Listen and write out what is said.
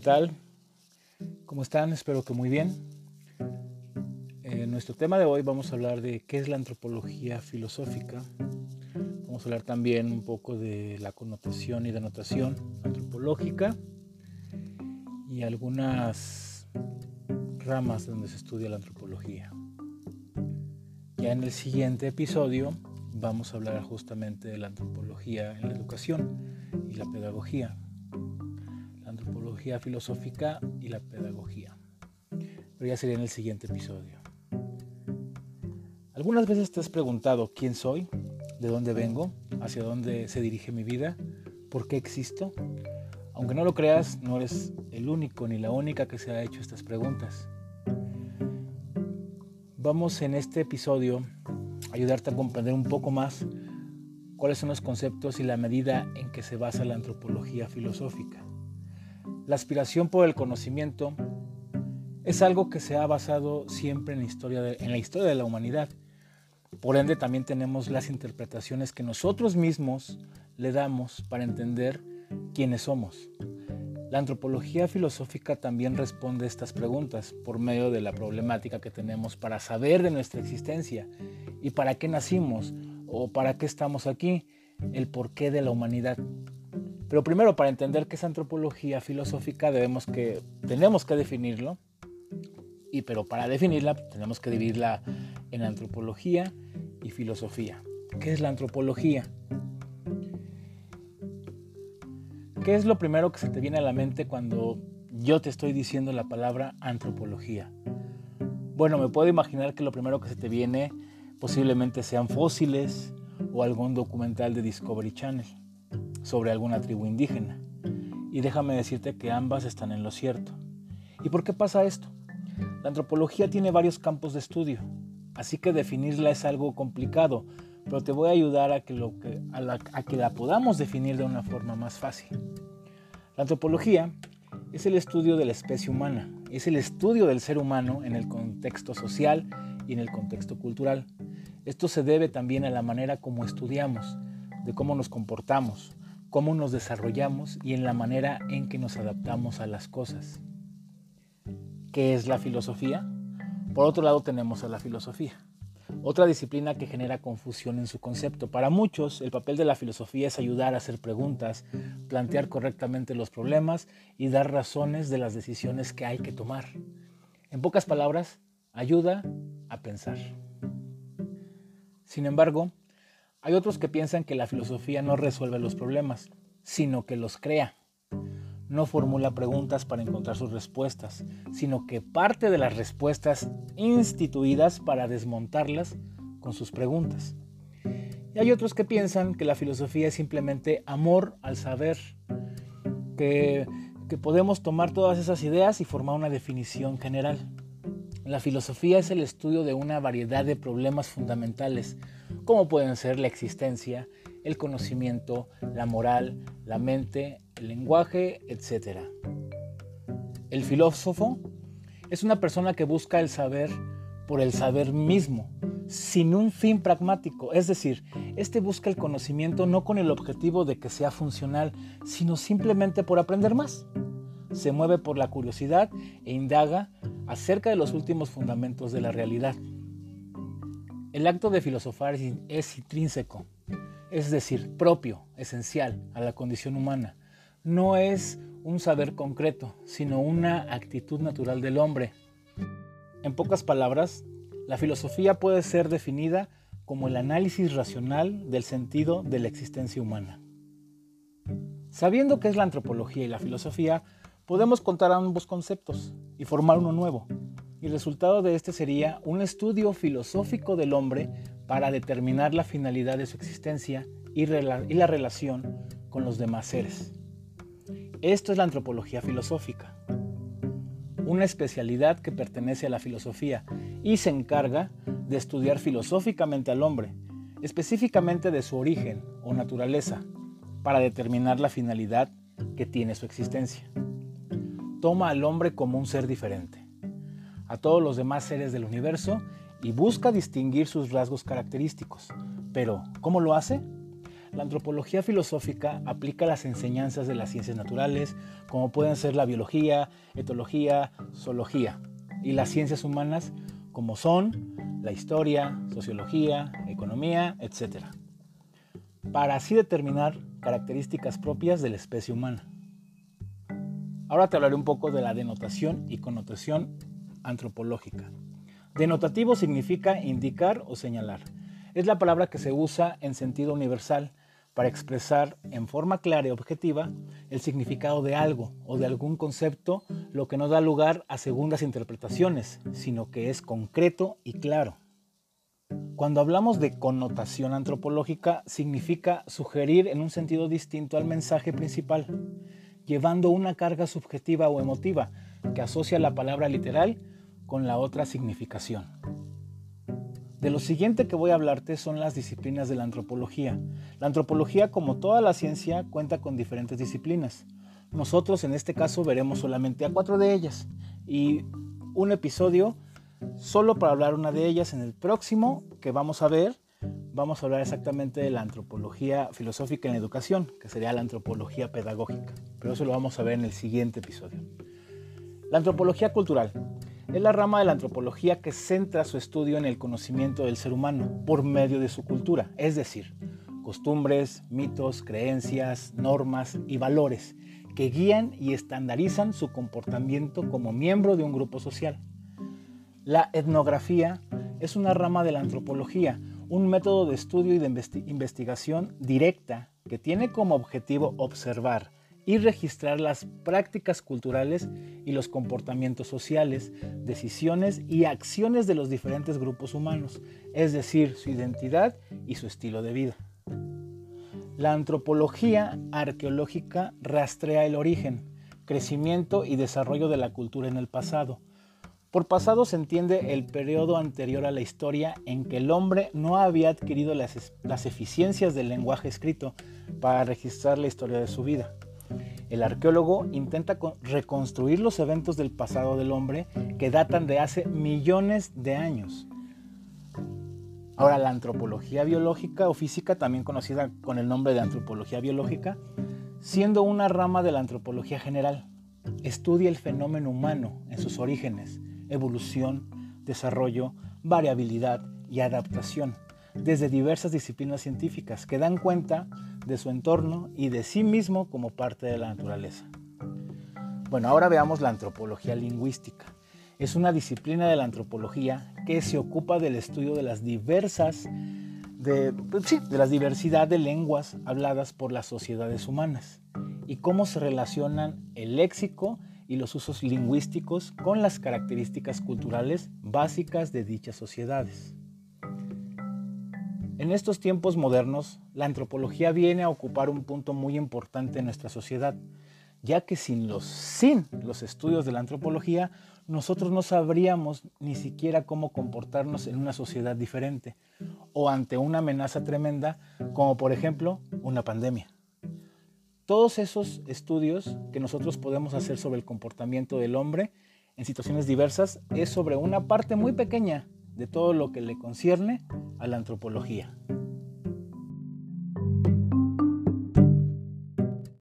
¿Qué tal? ¿Cómo están? Espero que muy bien. En nuestro tema de hoy vamos a hablar de qué es la antropología filosófica. Vamos a hablar también un poco de la connotación y denotación antropológica y algunas ramas donde se estudia la antropología. Ya en el siguiente episodio vamos a hablar justamente de la antropología en la educación y la pedagogía. Antropología filosófica y la pedagogía. Pero ya sería en el siguiente episodio. ¿Algunas veces te has preguntado quién soy? ¿De dónde vengo? ¿Hacia dónde se dirige mi vida? ¿Por qué existo? Aunque no lo creas, no eres el único ni la única que se ha hecho estas preguntas. Vamos en este episodio a ayudarte a comprender un poco más cuáles son los conceptos y la medida en que se basa la antropología filosófica. La aspiración por el conocimiento es algo que se ha basado siempre en la historia de, la, historia de la humanidad. Por ende, también tenemos las interpretaciones que nosotros mismos le damos para entender quiénes somos. La antropología filosófica también responde estas preguntas por medio de la problemática que tenemos para saber de nuestra existencia y para qué nacimos o para qué estamos aquí, el porqué de la humanidad. Pero primero, para entender qué es antropología filosófica, debemos que, tenemos que definirlo, y pero para definirla tenemos que dividirla en antropología y filosofía. ¿Qué es la antropología? ¿Qué es lo primero que se te viene a la mente cuando yo te estoy diciendo la palabra antropología? Bueno, me puedo imaginar que lo primero que se te viene posiblemente sean fósiles o algún documental de Discovery Channel sobre alguna tribu indígena. Y déjame decirte que ambas están en lo cierto. ¿Y por qué pasa esto? La antropología tiene varios campos de estudio, así que definirla es algo complicado, pero te voy a ayudar a que, lo que, a, la, que la podamos definir de una forma más fácil. La antropología es el estudio de la especie humana, es el estudio del ser humano en el contexto social y en el contexto cultural. Esto se debe también a la manera como estudiamos, de cómo nos comportamos, cómo nos desarrollamos y en la manera en que nos adaptamos a las cosas. ¿Qué es la filosofía? Por otro lado tenemos a la filosofía. Otra disciplina que genera confusión en su concepto. Para muchos, el papel de la filosofía es ayudar a hacer preguntas, plantear correctamente los problemas y dar razones de las decisiones que hay que tomar. En pocas palabras, ayuda a pensar. Sin embargo, hay otros que piensan que la filosofía no resuelve los problemas, sino que los crea. No formula preguntas para encontrar sus respuestas, sino que parte de las respuestas instituidas para desmontarlas con sus preguntas. Y hay otros que piensan que la filosofía es simplemente amor al saber, que, que podemos tomar todas esas ideas y formar una definición general. La filosofía es el estudio de una variedad de problemas fundamentales, como pueden ser la existencia, el conocimiento, la moral, la mente, el lenguaje, etc. El filósofo es una persona que busca el saber por el saber mismo, sin un fin pragmático, es decir, este busca el conocimiento no con el objetivo de que sea funcional, sino simplemente por aprender más. Se mueve por la curiosidad e indaga acerca de los últimos fundamentos de la realidad. El acto de filosofar es intrínseco, es decir, propio, esencial a la condición humana. No es un saber concreto, sino una actitud natural del hombre. En pocas palabras, la filosofía puede ser definida como el análisis racional del sentido de la existencia humana. Sabiendo qué es la antropología y la filosofía, podemos contar ambos conceptos y formar uno nuevo, y el resultado de este sería un estudio filosófico del hombre para determinar la finalidad de su existencia y, la relación con los demás seres. Esto es la antropología filosófica, una especialidad que pertenece a la filosofía y se encarga de estudiar filosóficamente al hombre, específicamente de su origen o naturaleza, para determinar la finalidad que tiene su existencia. Toma al hombre como un ser diferente a todos los demás seres del universo y busca distinguir sus rasgos característicos. Pero, ¿cómo lo hace? La antropología filosófica aplica las enseñanzas de las ciencias naturales, como pueden ser la biología, etología, zoología, y las ciencias humanas, como son la historia, sociología, economía, etc. Para así determinar características propias de la especie humana. Ahora te hablaré un poco de la denotación y connotación antropológica. Denotativo significa indicar o señalar. Es la palabra que se usa en sentido universal para expresar en forma clara y objetiva el significado de algo o de algún concepto, lo que no da lugar a segundas interpretaciones, sino que es concreto y claro. Cuando hablamos de connotación antropológica, significa sugerir en un sentido distinto al mensaje principal, llevando una carga subjetiva o emotiva que asocia la palabra literal con la otra significación. De lo siguiente que voy a hablarte son las disciplinas de la antropología. La antropología, como toda la ciencia, cuenta con diferentes disciplinas. Nosotros en este caso veremos solamente a cuatro de ellas y un episodio solo para hablar una de ellas. En el próximo que vamos a ver, vamos a hablar exactamente de la antropología filosófica en educación, que sería la antropología pedagógica. Pero eso lo vamos a ver en el siguiente episodio. La antropología cultural. Es la rama de la antropología que centra su estudio en el conocimiento del ser humano por medio de su cultura, es decir, costumbres, mitos, creencias, normas y valores que guían y estandarizan su comportamiento como miembro de un grupo social. La etnografía es una rama de la antropología, un método de estudio y de investigación directa que tiene como objetivo observar, y registrar las prácticas culturales y los comportamientos sociales, decisiones y acciones de los diferentes grupos humanos, es decir, su identidad y su estilo de vida. La antropología arqueológica rastrea el origen, crecimiento y desarrollo de la cultura en el pasado. Por pasado se entiende el periodo anterior a la historia en que el hombre no había adquirido las, las eficiencias del lenguaje escrito para registrar la historia de su vida. El arqueólogo intenta reconstruir los eventos del pasado del hombre que datan de hace millones de años. Ahora, la antropología biológica o física, también conocida con el nombre de antropología biológica, siendo una rama de la antropología general, estudia el fenómeno humano en sus orígenes, evolución, desarrollo, variabilidad y adaptación desde diversas disciplinas científicas que dan cuenta de su entorno y de sí mismo como parte de la naturaleza. Bueno, ahora veamos la antropología lingüística. Es una disciplina de la antropología que se ocupa del estudio de las diversas de, pues de la diversidad de lenguas habladas por las sociedades humanas y cómo se relacionan el léxico y los usos lingüísticos con las características culturales básicas de dichas sociedades. En estos tiempos modernos, la antropología viene a ocupar un punto muy importante en nuestra sociedad, ya que sin los, sin los estudios de la antropología, nosotros no sabríamos ni siquiera cómo comportarnos en una sociedad diferente o ante una amenaza tremenda como por ejemplo una pandemia. Todos esos estudios que nosotros podemos hacer sobre el comportamiento del hombre en situaciones diversas es sobre una parte muy pequeña de todo lo que le concierne a la antropología.